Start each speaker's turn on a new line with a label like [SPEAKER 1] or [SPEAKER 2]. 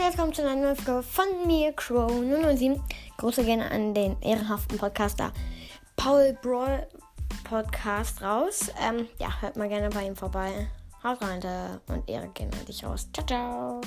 [SPEAKER 1] herzlich willkommen zu einer neuen Folge von mir, Crow 007. Grüße gerne an den ehrenhaften Podcaster Paul Brawl Podcast raus. Ähm, ja, hört mal gerne bei ihm vorbei. Haut rein und Ehre gerne an dich raus. Ciao, ciao.